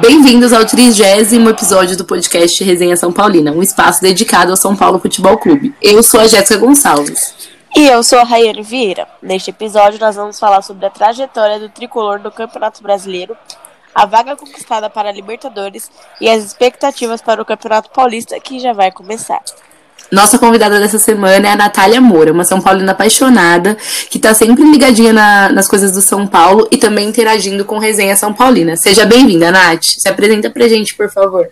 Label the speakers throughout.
Speaker 1: Bem-vindos ao trigésimo episódio do podcast Resenha São Paulina, um espaço dedicado ao São Paulo Futebol Clube. Eu sou a Jéssica Gonçalves.
Speaker 2: E eu sou a Rayane Vieira. Neste episódio, nós vamos falar sobre a trajetória do tricolor no Campeonato Brasileiro, a vaga conquistada para a Libertadores e as expectativas para o Campeonato Paulista, que já vai começar.
Speaker 1: Nossa convidada dessa semana é a Natália Moura, uma São Paulina apaixonada, que está sempre ligadinha na, nas coisas do São Paulo e também interagindo com Resenha São Paulina. Seja bem-vinda, Nath. Se apresenta pra gente, por favor.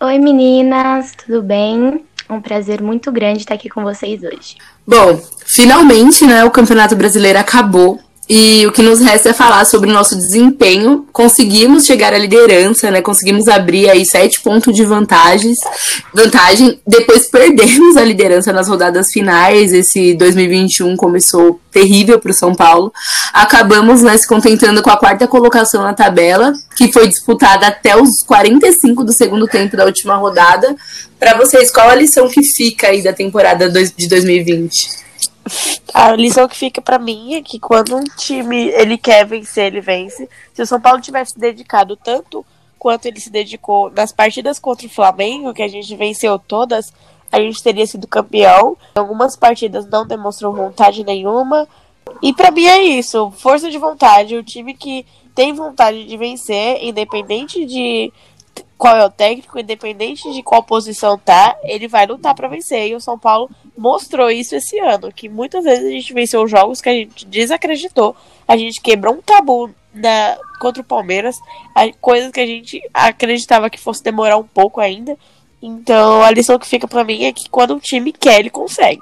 Speaker 3: Oi, meninas, tudo bem? um prazer muito grande estar aqui com vocês hoje.
Speaker 1: Bom, finalmente, né, o Campeonato Brasileiro acabou. E o que nos resta é falar sobre o nosso desempenho. Conseguimos chegar à liderança, né? Conseguimos abrir aí sete pontos de vantagens, vantagem. Depois perdemos a liderança nas rodadas finais. Esse 2021 começou terrível para o São Paulo. Acabamos né, se contentando com a quarta colocação na tabela, que foi disputada até os 45 do segundo tempo da última rodada. Para vocês, qual a lição que fica aí da temporada de 2020?
Speaker 2: A lição que fica para mim é que quando um time ele quer vencer, ele vence. Se o São Paulo tivesse dedicado tanto quanto ele se dedicou nas partidas contra o Flamengo, que a gente venceu todas, a gente teria sido campeão. Algumas partidas não demonstrou vontade nenhuma. E para mim é isso, força de vontade, o time que tem vontade de vencer, independente de qual é o técnico, independente de qual posição tá, ele vai lutar para vencer. E o São Paulo mostrou isso esse ano, que muitas vezes a gente venceu jogos que a gente desacreditou, a gente quebrou um tabu na, contra o Palmeiras, coisas que a gente acreditava que fosse demorar um pouco ainda. Então a lição que fica para mim é que quando um time quer, ele consegue.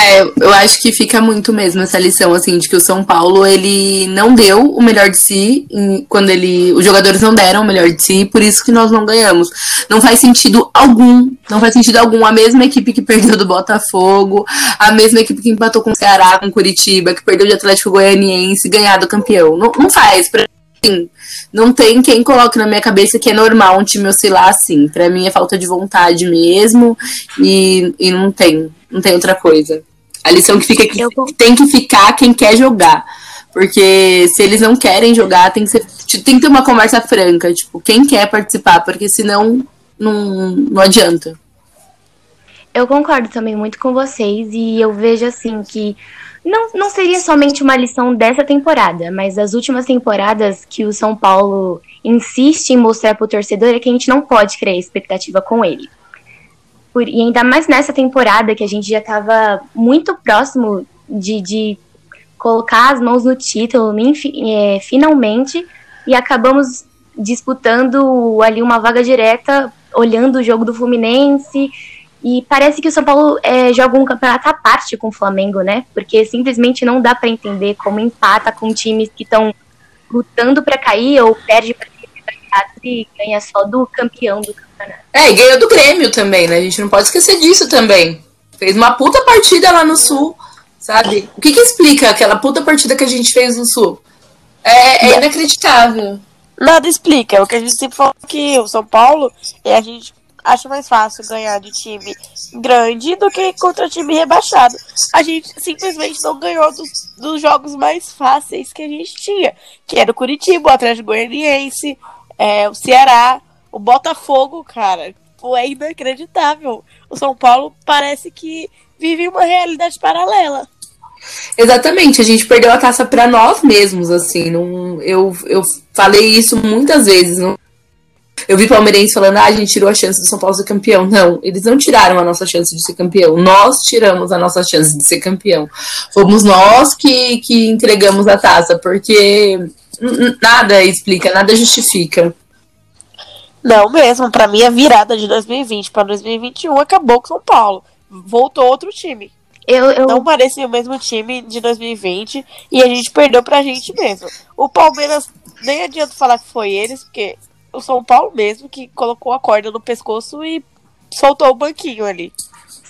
Speaker 1: É, eu acho que fica muito mesmo essa lição, assim, de que o São Paulo, ele não deu o melhor de si, quando ele, os jogadores não deram o melhor de si, por isso que nós não ganhamos. Não faz sentido algum, não faz sentido algum, a mesma equipe que perdeu do Botafogo, a mesma equipe que empatou com o Ceará, com Curitiba, que perdeu de Atlético Goianiense, ganhar do campeão. Não, não faz, pra mim, não tem quem coloque na minha cabeça que é normal um time oscilar assim. Pra mim é falta de vontade mesmo, e, e não tem não tem outra coisa. A lição que fica é que eu... tem que ficar quem quer jogar. Porque se eles não querem jogar, tem que, ser, tem que ter uma conversa franca, tipo, quem quer participar, porque senão não, não adianta.
Speaker 3: Eu concordo também muito com vocês e eu vejo assim que não, não seria somente uma lição dessa temporada, mas das últimas temporadas que o São Paulo insiste em mostrar para o torcedor é que a gente não pode criar expectativa com ele. Por, e ainda mais nessa temporada que a gente já estava muito próximo de, de colocar as mãos no título, é, finalmente, e acabamos disputando ali uma vaga direta, olhando o jogo do Fluminense. E parece que o São Paulo é, joga um campeonato à parte com o Flamengo, né? Porque simplesmente não dá para entender como empata com times que estão lutando para cair ou perde para e ganha só do campeão do campeonato.
Speaker 1: É, e ganhou do Grêmio também, né? A gente não pode esquecer disso também. Fez uma puta partida lá no Sul, sabe? O que que explica aquela puta partida que a gente fez no Sul? É, é inacreditável.
Speaker 2: Nada explica. O que a gente sempre falou que o São Paulo é a gente acha mais fácil ganhar de time grande do que contra time rebaixado. A gente simplesmente não ganhou dos, dos jogos mais fáceis que a gente tinha, que era o Curitiba, o Atlético Goianiense, é, o Ceará, o Botafogo, cara. É inacreditável. O São Paulo parece que vive uma realidade paralela.
Speaker 1: Exatamente, a gente perdeu a taça para nós mesmos, assim. Não, eu, eu falei isso muitas vezes. Não, eu vi palmeirense falando, ah, a gente tirou a chance do São Paulo ser campeão. Não, eles não tiraram a nossa chance de ser campeão. Nós tiramos a nossa chance de ser campeão. Fomos nós que, que entregamos a taça, porque nada explica, nada justifica.
Speaker 2: Não mesmo, para mim a virada de 2020 para 2021 acabou com São Paulo. Voltou outro time. Eu, eu... Não parecia o mesmo time de 2020 e a gente perdeu pra gente mesmo. O Palmeiras, nem adianta falar que foi eles, porque o São Paulo mesmo que colocou a corda no pescoço e soltou o banquinho ali.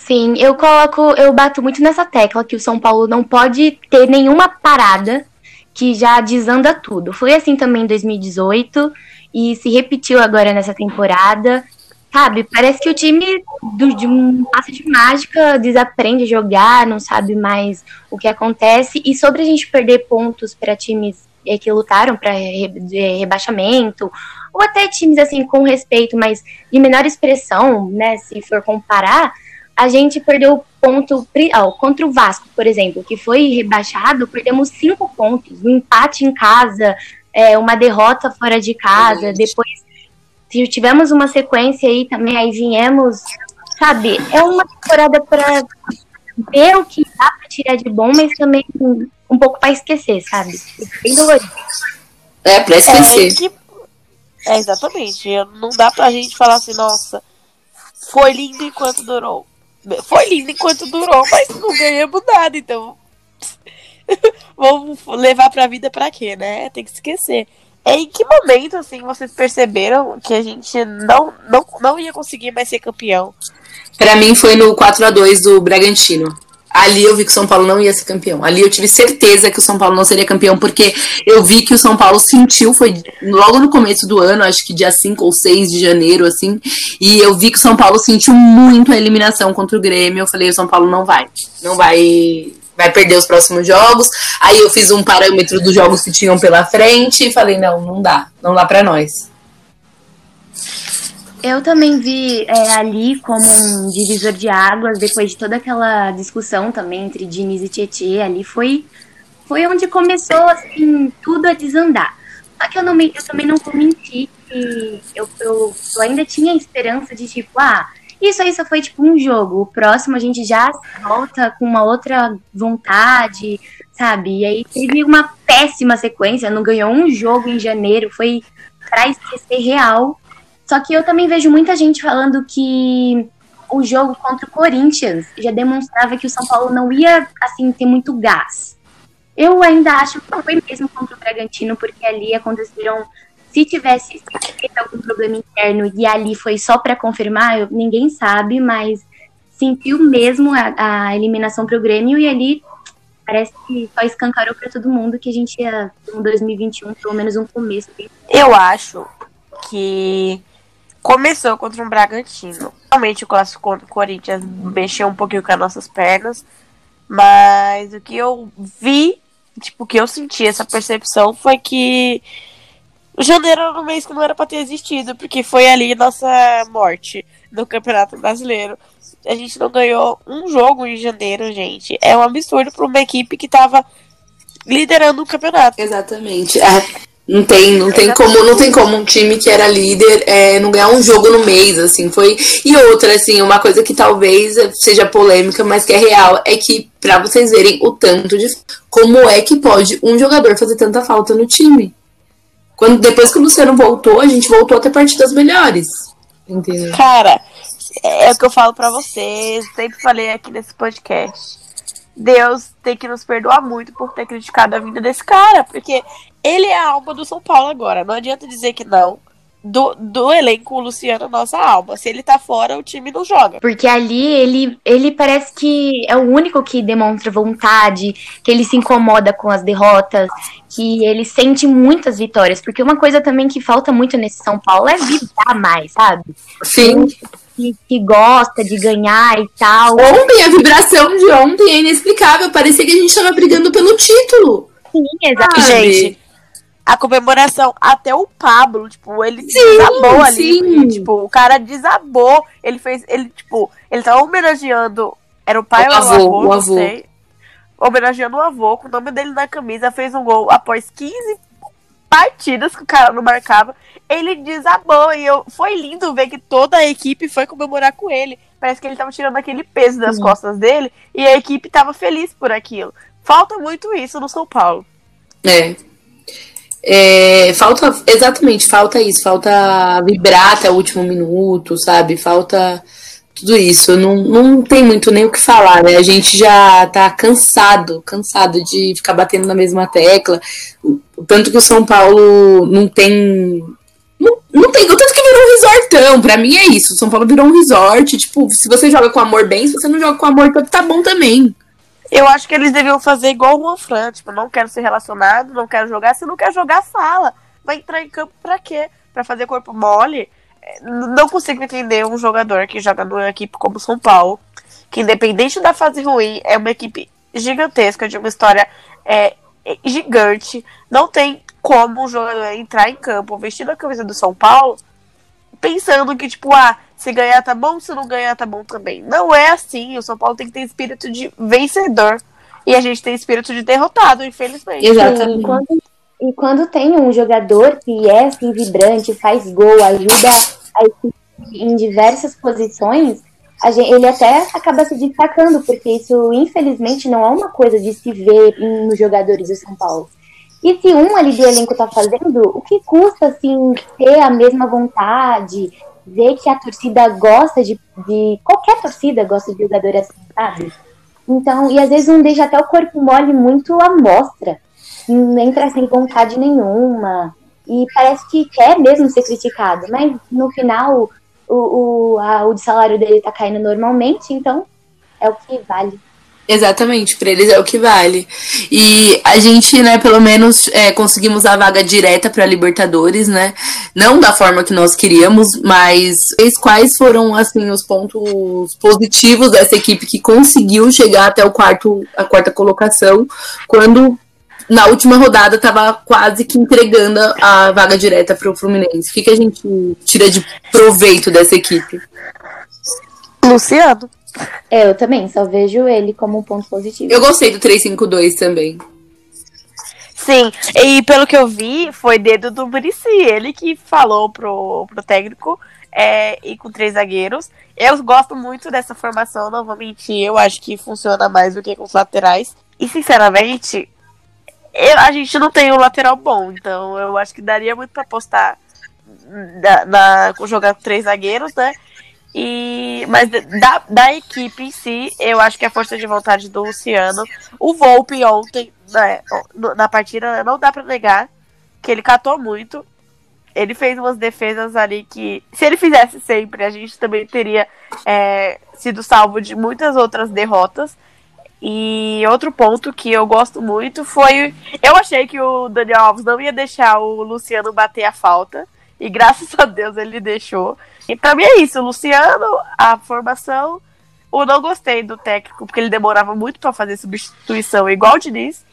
Speaker 3: Sim, eu coloco, eu bato muito nessa tecla que o São Paulo não pode ter nenhuma parada que já desanda tudo. Foi assim também em 2018 e se repetiu agora nessa temporada. Sabe, parece que o time do, de um passo de mágica desaprende a jogar, não sabe mais o que acontece. E sobre a gente perder pontos para times é, que lutaram para re, rebaixamento, ou até times assim com respeito, mas de menor expressão, né? Se for comparar, a gente perdeu ponto ó, contra o Vasco, por exemplo, que foi rebaixado, perdemos cinco pontos, um empate em casa, é, uma derrota fora de casa, depois tivemos uma sequência aí também, aí viemos, sabe, é uma temporada para ver o que dá para tirar de bom, mas também um pouco para esquecer, sabe? Bem dolorido.
Speaker 1: É, para esquecer. É, que...
Speaker 2: é, exatamente. Não dá pra gente falar assim, nossa, foi lindo enquanto durou. Foi lindo enquanto durou, mas não ganhamos nada, então. Vamos levar pra vida pra quê, né? Tem que esquecer. É em que momento, assim, vocês perceberam que a gente não, não, não ia conseguir mais ser campeão?
Speaker 1: Para mim foi no 4 a 2 do Bragantino. Ali eu vi que o São Paulo não ia ser campeão. Ali eu tive certeza que o São Paulo não seria campeão, porque eu vi que o São Paulo sentiu, foi logo no começo do ano, acho que dia 5 ou 6 de janeiro, assim. E eu vi que o São Paulo sentiu muito a eliminação contra o Grêmio. Eu falei, o São Paulo não vai. Não vai. Vai perder os próximos jogos. Aí eu fiz um parâmetro dos jogos que tinham pela frente e falei, não, não dá. Não dá para nós.
Speaker 3: Eu também vi é, ali como um divisor de águas, depois de toda aquela discussão também entre Diniz e Tietê, ali foi, foi onde começou, assim, tudo a desandar. Só que eu, não, eu também não vou mentir que eu, eu, eu ainda tinha esperança de, tipo, ah, isso aí só foi, tipo, um jogo. O próximo a gente já volta com uma outra vontade, sabe? E aí teve uma péssima sequência, não ganhou um jogo em janeiro, foi pra esquecer real só que eu também vejo muita gente falando que o jogo contra o Corinthians já demonstrava que o São Paulo não ia assim ter muito gás. Eu ainda acho que foi mesmo contra o Bragantino, porque ali aconteceram. Se tivesse algum problema interno e ali foi só para confirmar, eu, ninguém sabe, mas sentiu mesmo a, a eliminação para o Grêmio e ali parece que só escancarou para todo mundo que a gente ia um 2021, pelo menos um começo.
Speaker 2: Eu acho que começou contra um Bragantino. Realmente o clássico contra o Corinthians mexeu um pouquinho com as nossas pernas, mas o que eu vi, tipo, o que eu senti, essa percepção foi que janeiro era um mês que não era para ter existido, porque foi ali nossa morte no Campeonato Brasileiro. A gente não ganhou um jogo em janeiro, gente. É um absurdo para uma equipe que tava liderando o campeonato.
Speaker 1: Exatamente. É, não tem, não tem como, não tem como um time que era líder é, não ganhar um jogo no mês, assim, foi. E outra, assim, uma coisa que talvez seja polêmica, mas que é real, é que para vocês verem o tanto de como é que pode um jogador fazer tanta falta no time. Quando depois que o Luciano voltou, a gente voltou a ter partidas melhores. Entendeu?
Speaker 2: Cara, é o que eu falo para vocês, sempre falei aqui nesse podcast. Deus tem que nos perdoar muito por ter criticado a vida desse cara, porque ele é a alma do São Paulo agora. Não adianta dizer que não. Do, do elenco, o Luciano, nossa alma. Se ele tá fora, o time não joga.
Speaker 3: Porque ali ele, ele parece que é o único que demonstra vontade, que ele se incomoda com as derrotas, que ele sente muitas vitórias. Porque uma coisa também que falta muito nesse São Paulo é vibrar mais, sabe?
Speaker 1: Sim.
Speaker 3: Que, que, gosta de ganhar e tal.
Speaker 1: Ontem, a vibração de ontem é inexplicável. Parecia que a gente tava brigando pelo título.
Speaker 3: Sim, exatamente.
Speaker 2: Gente, a comemoração. Até o Pablo, tipo, ele sim, desabou ali. Sim. tipo, o cara desabou. Ele fez. Ele, tipo, ele tava homenageando. Era o pai o ou avô, o avô, o avô. Sei, homenageando o avô, com o nome dele na camisa, fez um gol após 15 partidas que o cara não marcava. Ele desabou e eu, foi lindo ver que toda a equipe foi comemorar com ele. Parece que ele tava tirando aquele peso das costas dele e a equipe tava feliz por aquilo. Falta muito isso no São Paulo.
Speaker 1: É, é, falta, exatamente, falta isso, falta vibrar até o último minuto, sabe? Falta tudo isso. Não, não tem muito nem o que falar, né? A gente já tá cansado, cansado de ficar batendo na mesma tecla. O tanto que o São Paulo não tem. Não, não tem. O tanto que virou um resortão. Pra mim é isso. O São Paulo virou um resort. Tipo, se você joga com amor bem, se você não joga com amor, tá bom também.
Speaker 2: Eu acho que eles deviam fazer igual o Juan tipo, não quero ser relacionado, não quero jogar. Se não quer jogar, fala. Vai entrar em campo pra quê? Pra fazer corpo mole? É, não consigo entender um jogador que joga numa equipe como São Paulo, que independente da fase ruim, é uma equipe gigantesca, de uma história é, gigante. Não tem como um jogador entrar em campo vestindo a camisa do São Paulo pensando que, tipo, ah, se ganhar tá bom, se não ganhar tá bom também. Não é assim. O São Paulo tem que ter espírito de vencedor. E a gente tem espírito de derrotado, infelizmente.
Speaker 3: Exatamente. E quando, e quando tem um jogador que é assim, vibrante, faz gol, ajuda a equipe em diversas posições, Gente, ele até acaba se destacando, porque isso, infelizmente, não é uma coisa de se ver nos jogadores do São Paulo. E se um ali do elenco tá fazendo, o que custa, assim, ter a mesma vontade, ver que a torcida gosta de, de. Qualquer torcida gosta de jogador assim, sabe? Então, e às vezes um deixa até o corpo mole muito à mostra. Entra sem vontade nenhuma. E parece que quer mesmo ser criticado. Mas no final, o, o, a, o salário dele tá caindo normalmente, então é o que vale.
Speaker 1: Exatamente, para eles é o que vale. E a gente, né, pelo menos é, conseguimos a vaga direta para Libertadores, né? Não da forma que nós queríamos, mas quais foram assim os pontos positivos dessa equipe que conseguiu chegar até o quarto, a quarta colocação, quando na última rodada estava quase que entregando a vaga direta para o Fluminense. O que, que a gente tira de proveito dessa equipe?
Speaker 2: Luciano.
Speaker 3: É, eu também, só vejo ele como um ponto positivo.
Speaker 1: Eu gostei do 352 também.
Speaker 2: Sim, e pelo que eu vi, foi dedo do Murici, ele que falou pro, pro técnico é, e com três zagueiros. Eu gosto muito dessa formação, não vou mentir, eu acho que funciona mais do que com os laterais. E sinceramente, eu, a gente não tem um lateral bom, então eu acho que daria muito para apostar na, na, jogar com três zagueiros, né? E, mas da, da equipe em si, eu acho que a força de vontade do Luciano. O Volpe ontem, né, na partida, não dá para negar que ele catou muito. Ele fez umas defesas ali que, se ele fizesse sempre, a gente também teria é, sido salvo de muitas outras derrotas. E outro ponto que eu gosto muito foi. Eu achei que o Daniel Alves não ia deixar o Luciano bater a falta. E graças a Deus ele deixou. E pra mim é isso, Luciano, a formação. Eu não gostei do técnico, porque ele demorava muito para fazer substituição, igual o Diniz.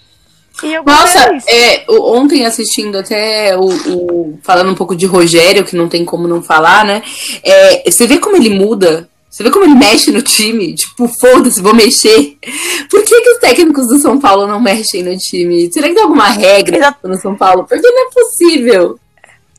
Speaker 1: Nossa, é, ontem assistindo até o, o, Falando um pouco de Rogério, que não tem como não falar, né? É, você vê como ele muda. Você vê como ele mexe no time? Tipo, foda-se, vou mexer. Por que, que os técnicos do São Paulo não mexem no time? Será que tem alguma regra no São Paulo? Porque não é possível.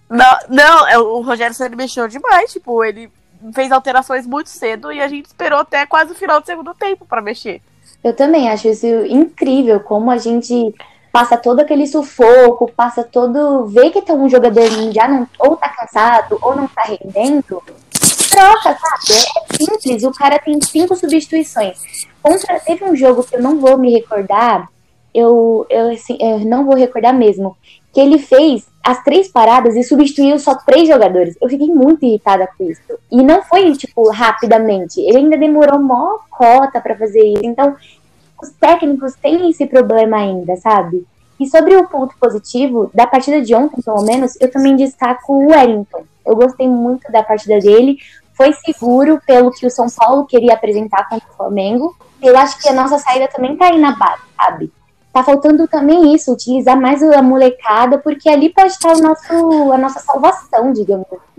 Speaker 2: Não, não, é, o Rogério Ceni mexeu demais, tipo, ele fez alterações muito cedo e a gente esperou até quase o final do segundo tempo para mexer.
Speaker 3: Eu também acho isso incrível, como a gente passa todo aquele sufoco, passa todo. vê que tem um jogador já não ou tá cansado ou não tá rendendo. Troca, sabe? É simples, o cara tem cinco substituições. Contra, teve um jogo que eu não vou me recordar, eu, eu, assim, eu não vou recordar mesmo, que ele fez as três paradas e substituiu só três jogadores. Eu fiquei muito irritada com isso. E não foi, tipo, rapidamente. Ele ainda demorou mó cota para fazer isso. Então, os técnicos têm esse problema ainda, sabe? E sobre o ponto positivo, da partida de ontem, pelo menos, eu também destaco o Wellington. Eu gostei muito da partida dele. Foi seguro pelo que o São Paulo queria apresentar contra o Flamengo. Eu acho que a nossa saída também tá aí na base, sabe? Tá faltando também isso, utilizar mais a molecada, porque ali pode estar o nosso, a nossa salvação, digamos assim.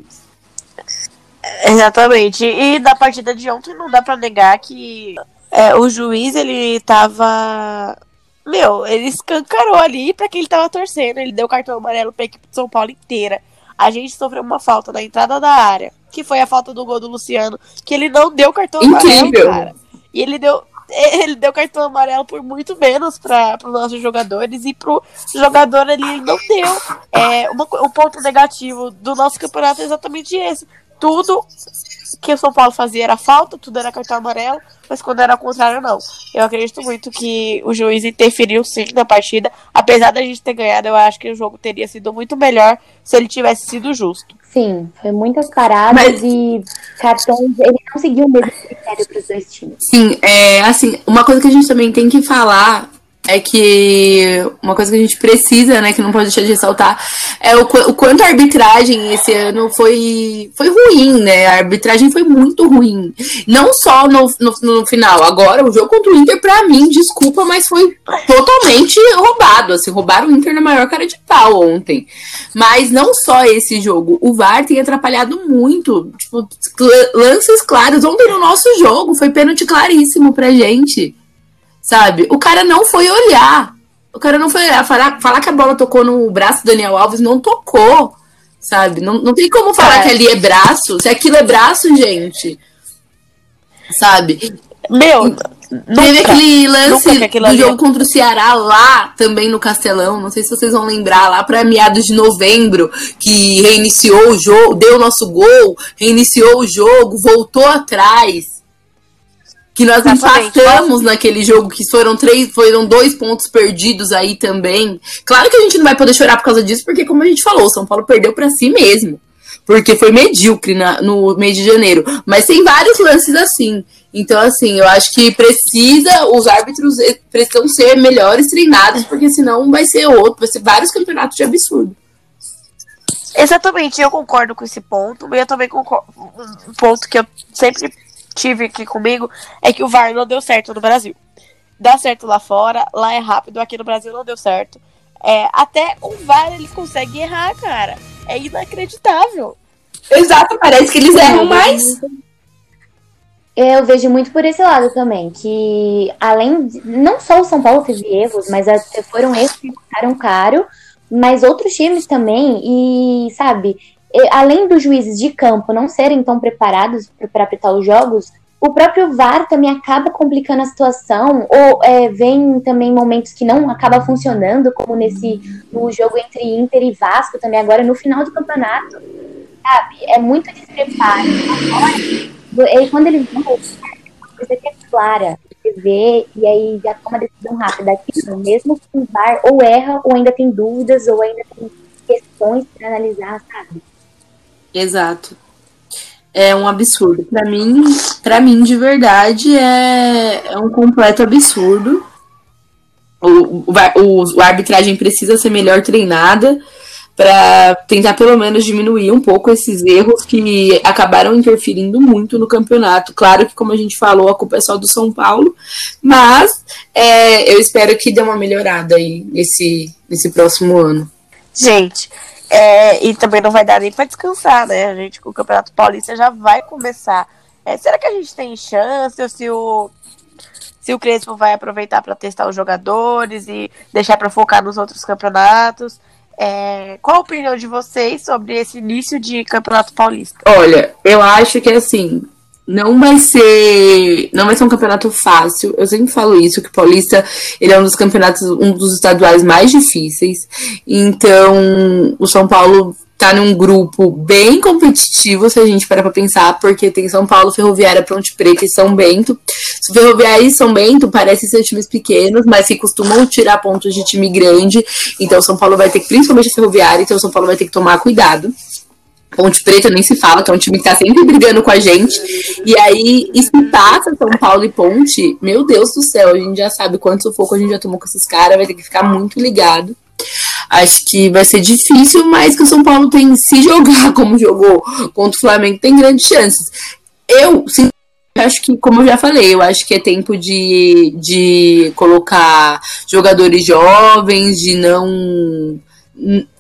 Speaker 2: Exatamente. E da partida de ontem não dá para negar que é, o juiz ele tava. Meu, ele escancarou ali para quem ele tava torcendo. Ele deu cartão amarelo pra equipe de São Paulo inteira. A gente sofreu uma falta na entrada da área, que foi a falta do gol do Luciano, que ele não deu cartão Incrível. amarelo, cara. E ele deu, ele deu cartão amarelo por muito menos para os nossos jogadores e pro jogador ali ele não deu. É, uma, um ponto negativo do nosso campeonato é exatamente esse. Tudo que o São Paulo fazia era falta, tudo era cartão amarelo, mas quando era o contrário, não. Eu acredito muito que o juiz interferiu sim na partida. Apesar da gente ter ganhado, eu acho que o jogo teria sido muito melhor se ele tivesse sido justo.
Speaker 3: Sim, foi muitas paradas mas... e cartões. Ele não seguiu o mesmo critério para os dois times.
Speaker 1: Sim, é assim, uma coisa que a gente também tem que falar é que uma coisa que a gente precisa, né, que não pode deixar de ressaltar, é o, o quanto a arbitragem esse ano foi, foi ruim, né? A arbitragem foi muito ruim. Não só no, no, no final. Agora, o jogo contra o Inter, pra mim, desculpa, mas foi totalmente roubado. Assim, roubaram o Inter na maior cara de pau ontem. Mas não só esse jogo. O VAR tem atrapalhado muito. Tipo, lances claros. Ontem no nosso jogo foi pênalti claríssimo pra gente. Sabe? O cara não foi olhar. O cara não foi olhar. Falar, falar que a bola tocou no braço do Daniel Alves, não tocou. Sabe? Não, não tem como falar é. que ali é braço. Se aquilo é braço, gente. Sabe?
Speaker 2: Meu,
Speaker 1: Teve aquele lance do jogo contra o Ceará lá, também no Castelão. Não sei se vocês vão lembrar, lá para meados de novembro, que reiniciou o jogo, deu o nosso gol, reiniciou o jogo, voltou atrás que nós empatamos naquele jogo, que foram três, foram dois pontos perdidos aí também. Claro que a gente não vai poder chorar por causa disso, porque como a gente falou, o São Paulo perdeu para si mesmo. Porque foi medíocre na, no mês de janeiro. Mas tem vários lances assim. Então, assim, eu acho que precisa, os árbitros eh, precisam ser melhores treinados, porque senão vai ser outro, vai ser vários campeonatos de absurdo.
Speaker 2: Exatamente, eu concordo com esse ponto, e eu também concordo. Um ponto que eu sempre tive aqui comigo é que o VAR não deu certo no Brasil. Dá certo lá fora, lá é rápido, aqui no Brasil não deu certo. É, até o VAR ele consegue errar, cara. É inacreditável.
Speaker 1: Exato, parece que eles erram mais.
Speaker 3: Eu vejo muito por esse lado também, que além de, não só o São Paulo teve erros, mas foram erros que custaram caro, mas outros times também, e sabe, além dos juízes de campo não serem tão preparados para apitar os jogos, o próprio VAR também acaba complicando a situação, ou é, vem também momentos que não acaba funcionando, como nesse no jogo entre Inter e Vasco também agora no final do campeonato, sabe? É muito despreparo. Agora, quando eles vão, que é clara, você vê e aí já toma decisão rápida. Aqui, mesmo com o VAR, ou erra, ou ainda tem dúvidas, ou ainda tem questões para analisar, sabe?
Speaker 1: Exato. É um absurdo. Para mim, para mim de verdade é, é um completo absurdo. O, o, arbitragem precisa ser melhor treinada para tentar pelo menos diminuir um pouco esses erros que acabaram interferindo muito no campeonato. Claro que, como a gente falou, a culpa é só do São Paulo, mas é, eu espero que dê uma melhorada aí nesse, nesse próximo ano.
Speaker 2: Gente, é, e também não vai dar nem para descansar, né? A gente com o Campeonato Paulista já vai começar. É, será que a gente tem chance ou se o se o Crespo vai aproveitar para testar os jogadores e deixar para focar nos outros campeonatos? É, qual a opinião de vocês sobre esse início de Campeonato Paulista?
Speaker 1: Olha, eu acho que assim, não vai ser não vai ser um campeonato fácil. Eu sempre falo isso que o Paulista ele é um dos campeonatos um dos estaduais mais difíceis. Então o São Paulo tá num grupo bem competitivo se a gente parar para pensar, porque tem São Paulo, Ferroviária, Ponte Preta e São Bento. Ferroviária e São Bento parecem ser times pequenos, mas que costumam tirar pontos de time grande. Então São Paulo vai ter principalmente a Ferroviária, então São Paulo vai ter que tomar cuidado. Ponte Preta nem se fala, que é um time que tá sempre brigando com a gente. E aí, e se passa São Paulo e Ponte, meu Deus do céu, a gente já sabe quanto sufoco a gente já tomou com esses caras, vai ter que ficar muito ligado. Acho que vai ser difícil, mas que o São Paulo tem se jogar como jogou contra o Flamengo, tem grandes chances. Eu, sim, acho que, como eu já falei, eu acho que é tempo de, de colocar jogadores jovens, de não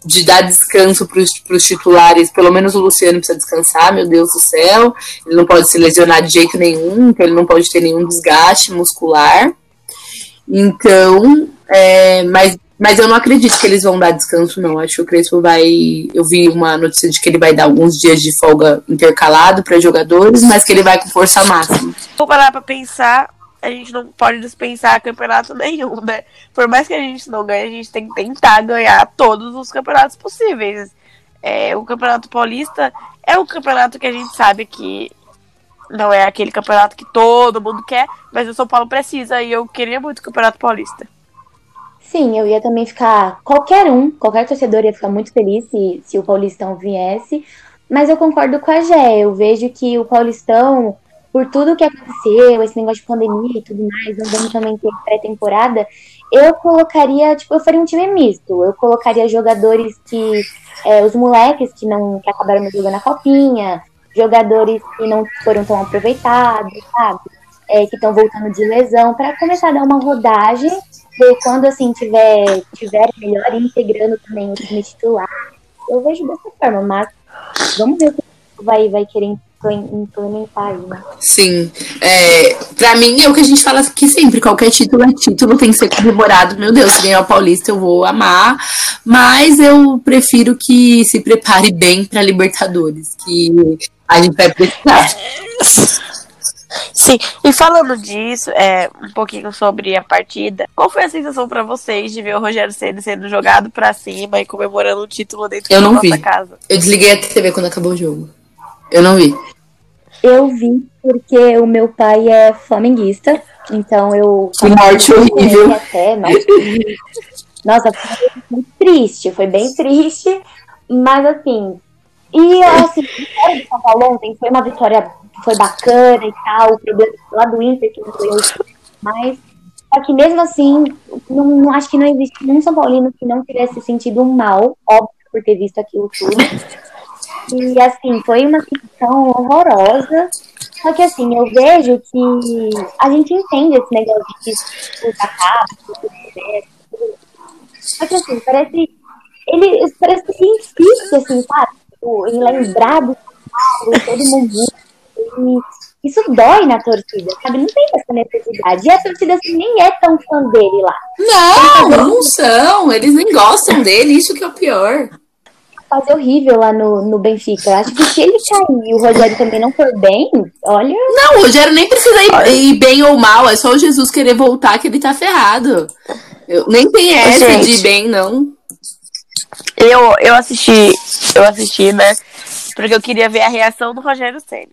Speaker 1: de dar descanso para os titulares, pelo menos o Luciano precisa descansar, meu Deus do céu, ele não pode se lesionar de jeito nenhum, então ele não pode ter nenhum desgaste muscular. Então, é, mas, mas eu não acredito que eles vão dar descanso, não. Acho que o Crespo vai. Eu vi uma notícia de que ele vai dar alguns dias de folga intercalado para jogadores, mas que ele vai com força máxima.
Speaker 2: Vou parar para pensar, a gente não pode dispensar campeonato nenhum, né? Por mais que a gente não ganhe, a gente tem que tentar ganhar todos os campeonatos possíveis. É, o Campeonato Paulista é um campeonato que a gente sabe que não é aquele campeonato que todo mundo quer, mas o São Paulo precisa e eu queria muito o Campeonato Paulista.
Speaker 3: Sim, eu ia também ficar. Qualquer um, qualquer torcedor ia ficar muito feliz se, se o Paulistão viesse. Mas eu concordo com a Gé. Eu vejo que o Paulistão por tudo que aconteceu, esse negócio de pandemia e tudo mais, não vamos também ter pré-temporada, eu colocaria, tipo, eu faria um time misto. Eu colocaria jogadores que. É, os moleques que não que acabaram me jogando na copinha, jogadores que não foram tão aproveitados, sabe? É, que estão voltando de lesão, para começar a dar uma rodagem, ver quando assim tiver, tiver melhor integrando também o time titular. Eu vejo dessa forma, mas vamos ver o que vai, vai querer implementar aí, né?
Speaker 1: Sim. É, pra mim é o que a gente fala aqui sempre: qualquer título é título, tem que ser comemorado. Meu Deus, se ganhar o Paulista eu vou amar, mas eu prefiro que se prepare bem pra Libertadores, que a gente vai precisar.
Speaker 2: Sim, e falando disso, é, um pouquinho sobre a partida, qual foi a sensação para vocês de ver o Rogério Ceni sendo jogado para cima e comemorando o título dentro
Speaker 1: eu
Speaker 2: da
Speaker 1: não
Speaker 2: nossa
Speaker 1: vi.
Speaker 2: casa?
Speaker 1: Eu desliguei a TV quando acabou o jogo. Eu não vi.
Speaker 3: Eu vi porque o meu pai é flamenguista, então eu.
Speaker 1: Que morte horrível.
Speaker 3: Até, mas... Nossa, foi muito triste, foi bem triste, mas assim. E assim, a vitória do São Paulo ontem foi uma vitória que foi bacana e tal, o problema lá do Inter que não foi mas só que mesmo assim, não, não, acho que não existe um São Paulino que não tivesse sentido mal, óbvio, por ter visto aquilo tudo. E assim, foi uma situação horrorosa. Só que assim, eu vejo que a gente entende esse negócio de disputa rápido, só que assim, parece. Ele parece que se insiste, assim, sabe? Tipo, em lembrar do todo mundo. E isso dói na torcida, sabe? Não tem essa necessidade. E a torcida assim, nem é tão fã dele lá.
Speaker 1: Não, não são. Eles nem gostam dele, isso que é o pior
Speaker 3: fazer horrível lá no, no Benfica. Acho que se ele cair e o Rogério também não for bem, olha.
Speaker 1: Não, o Rogério nem precisa ir, ir, bem ou mal, é só o Jesus querer voltar que ele tá ferrado. Eu, nem tem essa Gente, de bem, não.
Speaker 2: Eu, eu assisti, eu assisti, né? Porque eu queria ver a reação do Rogério Senna.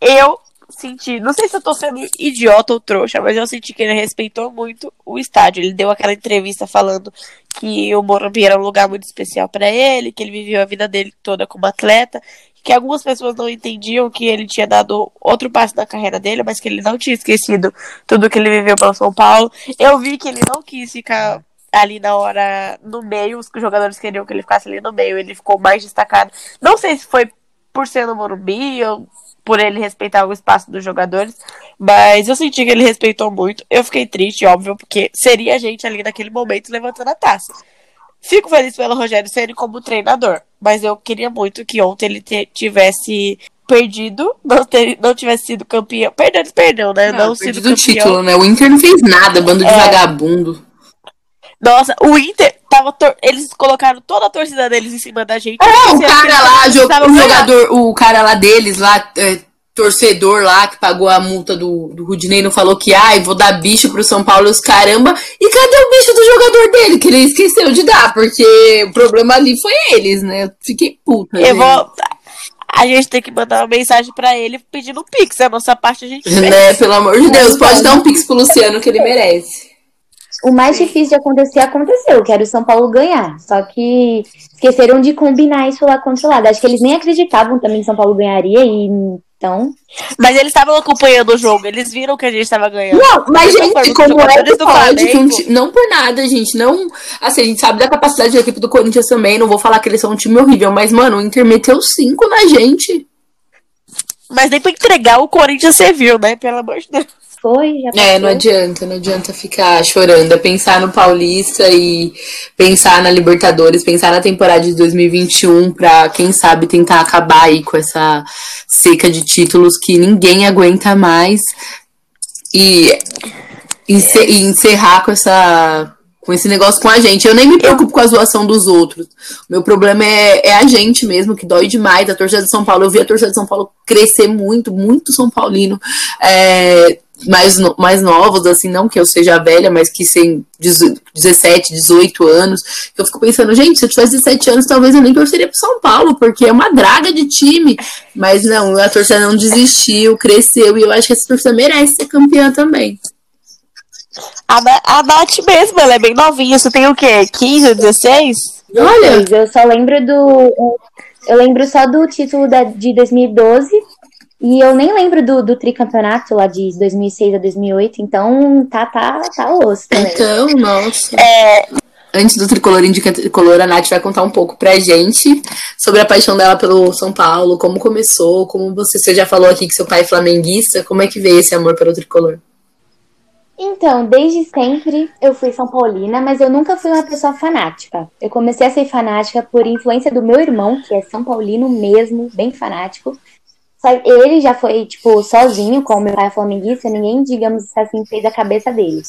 Speaker 2: Eu senti, não sei se eu tô sendo idiota ou trouxa, mas eu senti que ele respeitou muito o estádio. Ele deu aquela entrevista falando que o Morumbi era um lugar muito especial para ele, que ele viveu a vida dele toda como atleta, que algumas pessoas não entendiam que ele tinha dado outro passo na carreira dele, mas que ele não tinha esquecido tudo que ele viveu pelo São Paulo. Eu vi que ele não quis ficar ali na hora no meio, os jogadores queriam que ele ficasse ali no meio, ele ficou mais destacado. Não sei se foi por ser no Morumbi ou por ele respeitar o espaço dos jogadores, mas eu senti que ele respeitou muito. Eu fiquei triste, óbvio, porque seria a gente ali naquele momento levantando a taça. Fico feliz pelo Rogério Ceni como treinador, mas eu queria muito que ontem ele tivesse perdido, não, ter, não tivesse sido campeão. Perdão, perdão, né? Não, não sido campeão.
Speaker 1: título, né? O Inter não fez nada, bando de é... vagabundo.
Speaker 2: Nossa, o Inter tava. Tor... Eles colocaram toda a torcida deles em cima da gente.
Speaker 1: É, o cara lá, o jogador, o cara lá deles, lá, é, torcedor lá que pagou a multa do, do Rudinei não falou que ai, vou dar bicho pro São Paulo e os caramba. E cadê o bicho do jogador dele? Que ele esqueceu de dar, porque o problema ali foi eles, né? Eu fiquei puta.
Speaker 2: Eu gente. vou. A gente tem que mandar uma mensagem pra ele pedindo um pix. A nossa parte a gente.
Speaker 1: Né, pelo amor de Deus, pode dar um pix pro Luciano que ele merece
Speaker 3: o mais difícil de acontecer aconteceu, que era o São Paulo ganhar. Só que esqueceram de combinar isso lá contra o lado. Acho que eles nem acreditavam também que São Paulo ganharia e então.
Speaker 2: Mas eles estavam acompanhando o jogo, eles viram que a gente estava ganhando.
Speaker 1: Não, mas gente, como é que pode? Que não por nada, gente. Não. Assim, a gente sabe da capacidade da equipe do Corinthians também. Não vou falar que eles são um time horrível, mas, mano, o Inter meteu cinco na gente.
Speaker 2: Mas nem pra entregar o Corinthians serviu, né? Pelo amor de Deus
Speaker 3: foi, já
Speaker 1: É, não adianta, não adianta ficar chorando. É pensar no Paulista e pensar na Libertadores, pensar na temporada de 2021 para quem sabe tentar acabar aí com essa seca de títulos que ninguém aguenta mais e, e encerrar com essa com esse negócio com a gente. Eu nem me preocupo com a zoação dos outros. O meu problema é, é a gente mesmo, que dói demais. A torcida de São Paulo, eu vi a torcida de São Paulo crescer muito, muito São Paulino. É, mais, mais novos, assim, não que eu seja velha, mas que sem 17, 18 anos, eu fico pensando, gente, se eu tivesse 17 anos, talvez eu nem torceria pro São Paulo, porque é uma draga de time. Mas não, a torcida não desistiu, cresceu, e eu acho que essa torcida merece ser campeã também.
Speaker 2: A, a Nath mesmo, ela é bem novinha. Você tem o quê? 15, 16?
Speaker 3: Olha! Eu só lembro do. Eu lembro só do título da, de 2012 E eu nem lembro do, do tricampeonato lá de 2006 a 2008, então tá, tá, tá osso também.
Speaker 1: Então, nossa.
Speaker 2: É,
Speaker 1: Antes do Tricolor Indica Tricolor, a Nath vai contar um pouco pra gente sobre a paixão dela pelo São Paulo, como começou, como você, você já falou aqui que seu pai é flamenguista, como é que veio esse amor pelo Tricolor?
Speaker 3: Então, desde sempre eu fui São Paulina, mas eu nunca fui uma pessoa fanática. Eu comecei a ser fanática por influência do meu irmão, que é São Paulino mesmo, bem fanático. Só ele já foi, tipo, sozinho, como meu pai é flamenguista, ninguém, digamos assim, fez a cabeça dele.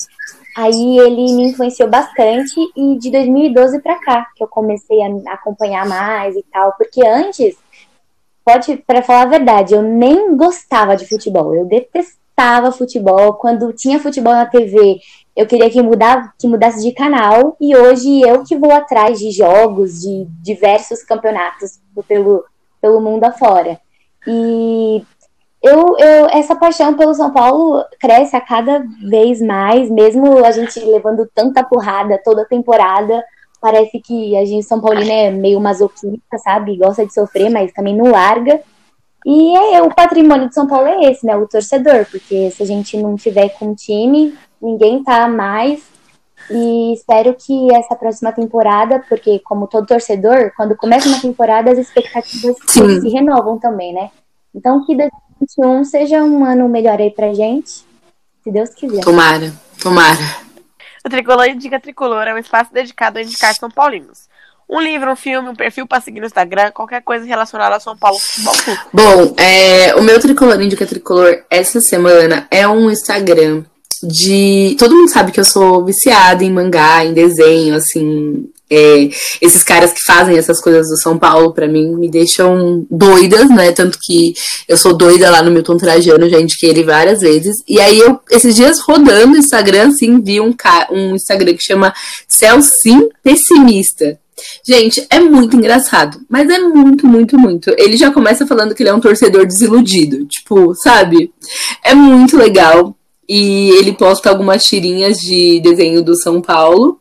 Speaker 3: Aí ele me influenciou bastante e de 2012 pra cá, que eu comecei a acompanhar mais e tal, porque antes, pode, para falar a verdade, eu nem gostava de futebol, eu detestava futebol, quando tinha futebol na TV, eu queria que, mudar, que mudasse de canal, e hoje eu que vou atrás de jogos, de diversos campeonatos pelo, pelo mundo afora. E eu, eu, essa paixão pelo São Paulo cresce a cada vez mais, mesmo a gente levando tanta porrada toda temporada. Parece que a gente, São Paulino, é meio masoquista, sabe? Gosta de sofrer, mas também não larga. E é, o patrimônio de São Paulo é esse, né? O torcedor, porque se a gente não tiver com time, ninguém tá mais. E espero que essa próxima temporada, porque como todo torcedor, quando começa uma temporada, as expectativas
Speaker 1: Sim.
Speaker 3: se renovam também, né? Então que 2021 seja um ano melhor aí pra gente, se Deus quiser.
Speaker 1: Tomara, tomara.
Speaker 2: o Tricolor Indica Tricolor é um espaço dedicado a indicar São Paulinos. Um livro, um filme, um perfil pra seguir no Instagram, qualquer coisa relacionada a São Paulo Futebol Clube.
Speaker 1: Bom, é, o meu Tricolor Indica Tricolor essa semana é um Instagram de. Todo mundo sabe que eu sou viciada em mangá, em desenho, assim. é, esses caras que fazem essas coisas do São Paulo, pra mim, me deixam doidas, né? Tanto que eu sou doida lá no Milton Trajano, já indiquei ele várias vezes. E aí, eu, esses dias rodando o Instagram, assim, vi um, um Instagram que chama Celsim Pessimista. Gente, é muito engraçado, mas é muito, muito, muito. Ele já começa falando que ele é um torcedor desiludido, tipo, sabe? É muito legal. E ele posta algumas tirinhas de desenho do São Paulo,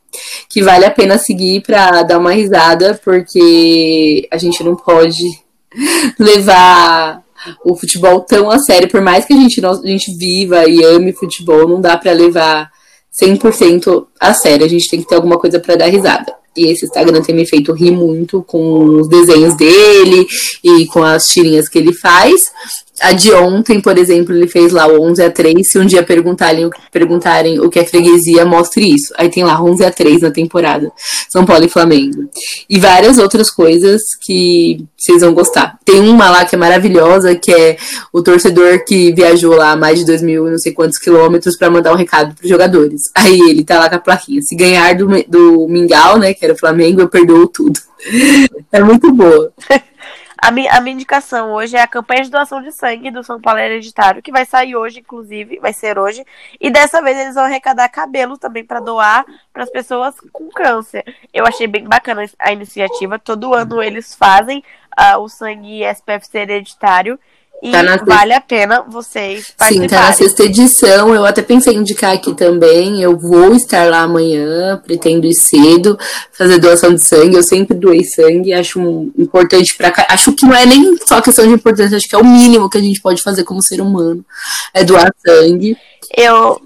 Speaker 1: que vale a pena seguir pra dar uma risada, porque a gente não pode levar o futebol tão a sério, por mais que a gente, a gente viva e ame futebol, não dá pra levar 100% a sério, a gente tem que ter alguma coisa pra dar risada. E esse Instagram tem me feito rir muito com os desenhos dele e com as tirinhas que ele faz. A de ontem, por exemplo, ele fez lá o 11 a 3. Se um dia perguntarem, perguntarem o que é freguesia, mostre isso. Aí tem lá 11 a 3 na temporada. São Paulo e Flamengo. E várias outras coisas que vocês vão gostar. Tem uma lá que é maravilhosa, que é o torcedor que viajou lá mais de 2 mil, não sei quantos quilômetros para mandar um recado pros jogadores. Aí ele tá lá com a plaquinha. Se ganhar do, do Mingau, né, que era o Flamengo, eu perdoo tudo. É muito boa.
Speaker 2: A minha, a minha indicação hoje é a campanha de doação de sangue do São Paulo Hereditário, que vai sair hoje, inclusive, vai ser hoje. E dessa vez eles vão arrecadar cabelo também para doar para as pessoas com câncer. Eu achei bem bacana a iniciativa. Todo ano eles fazem ah, o sangue SPFC hereditário. E
Speaker 1: Tá
Speaker 2: vale a pena vocês
Speaker 1: Sim, tá na
Speaker 2: participarem.
Speaker 1: sexta edição. Eu até pensei em indicar aqui também. Eu vou estar lá amanhã, pretendo ir cedo, fazer doação de sangue. Eu sempre doei sangue, acho um- importante pra cá. Acho que não é nem só questão de importância, acho que é o mínimo que a gente pode fazer como ser humano. É doar sangue.
Speaker 2: Eu,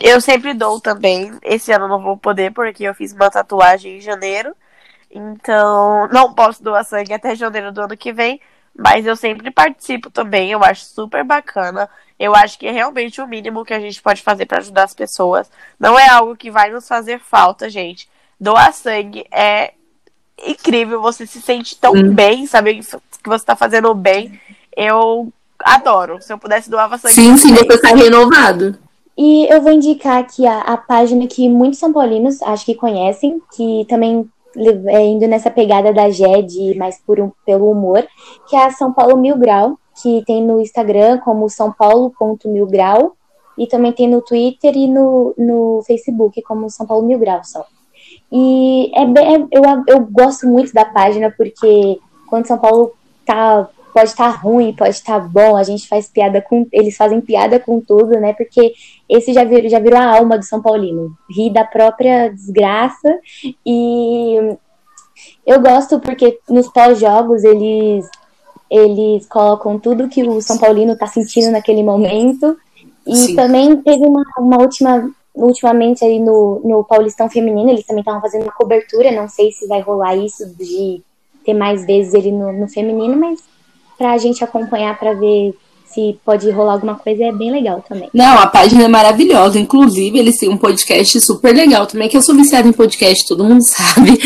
Speaker 2: eu sempre dou também. Esse ano eu não vou poder, porque eu fiz uma tatuagem em janeiro. Então, não posso doar sangue até janeiro do ano que vem. Mas eu sempre participo também. Eu acho super bacana. Eu acho que é realmente o mínimo que a gente pode fazer para ajudar as pessoas. Não é algo que vai nos fazer falta, gente. Doar sangue é incrível. Você se sente tão
Speaker 1: Sim.
Speaker 2: bem, saber que você tá fazendo bem. Eu adoro. Se eu pudesse doar sangue.
Speaker 1: Sim, sim, você tá renovado.
Speaker 3: E eu vou indicar aqui a, a página que muitos São Paulinos acho que conhecem, que também indo nessa pegada da GED, mais por um- pelo humor, que é a São Paulo Mil Grau, que tem no Instagram como São Paulo.mil grau, e também tem no Twitter e no, no Facebook como São Paulo Mil Grau só. E é bem- é- eu, eu gosto muito da página porque quando São Paulo tá pode estar ruim, pode estar bom, a gente faz piada com eles fazem piada com tudo, né? Porque esse já virou, já virou a alma do São Paulino, rir da própria desgraça e eu gosto porque nos pós-jogos eles eles colocam tudo que o São Paulino está sentindo naquele momento. E Sim. também teve uma, uma última, ultimamente aí no, no Paulistão Feminino, eles também estavam fazendo uma cobertura, não sei se vai rolar isso de ter mais vezes ele no, no feminino, mas para a gente acompanhar para ver se pode rolar alguma coisa, é bem legal também.
Speaker 1: Não, a página é maravilhosa. Inclusive, eles têm um podcast super legal também, que eu sou viciada em podcast, todo mundo sabe.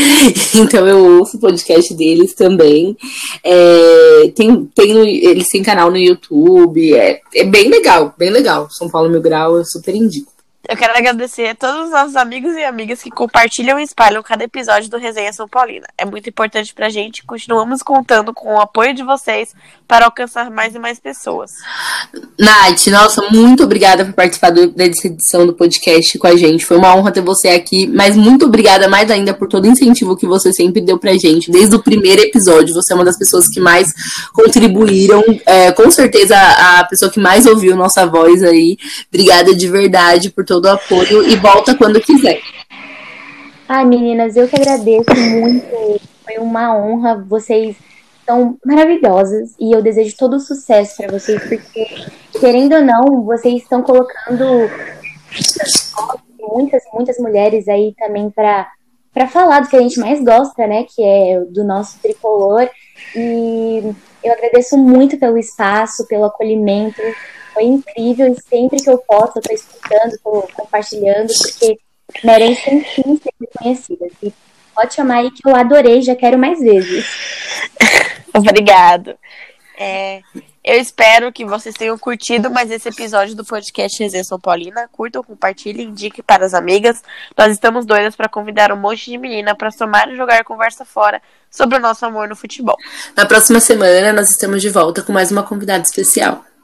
Speaker 1: Então eu ouço o podcast deles também. É, tem, tem eles têm canal no YouTube. É, é bem legal, bem legal. São Paulo Mil Grau, eu super indico.
Speaker 2: Eu quero agradecer a todos os nossos amigos e amigas que compartilham e espalham cada episódio do Resenha São Paulina. É muito importante pra gente. Continuamos contando com o apoio de vocês para alcançar mais e mais pessoas.
Speaker 1: Nath, nossa, muito obrigada por participar do, dessa edição do podcast com a gente. Foi uma honra ter você aqui, mas muito obrigada mais ainda por todo o incentivo que você sempre deu pra gente. Desde o primeiro episódio, você é uma das pessoas que mais contribuíram. É, com certeza a pessoa que mais ouviu nossa voz aí. Obrigada de verdade por todo todo o apoio e volta quando quiser.
Speaker 3: Ai, meninas, eu que agradeço muito. Foi uma honra. Vocês são maravilhosas e eu desejo todo o sucesso para vocês, porque, querendo ou não, vocês estão colocando muitas, muitas mulheres aí também para para falar do que a gente mais gosta, né, que é do nosso tricolor. E eu agradeço muito pelo espaço, pelo acolhimento, foi incrível e sempre que eu posso, eu tô escutando, tô compartilhando, porque merecem sim ser reconhecidas. E pode chamar aí que eu adorei, já quero mais vezes.
Speaker 2: Obrigado. É, eu espero que vocês tenham curtido mais esse episódio do podcast Resenha São Paulina. Curtam, compartilhem, indiquem para as amigas. Nós estamos doidas para convidar um monte de menina para somar e jogar conversa fora sobre o nosso amor no futebol.
Speaker 1: Na próxima semana nós estamos de volta com mais uma convidada especial.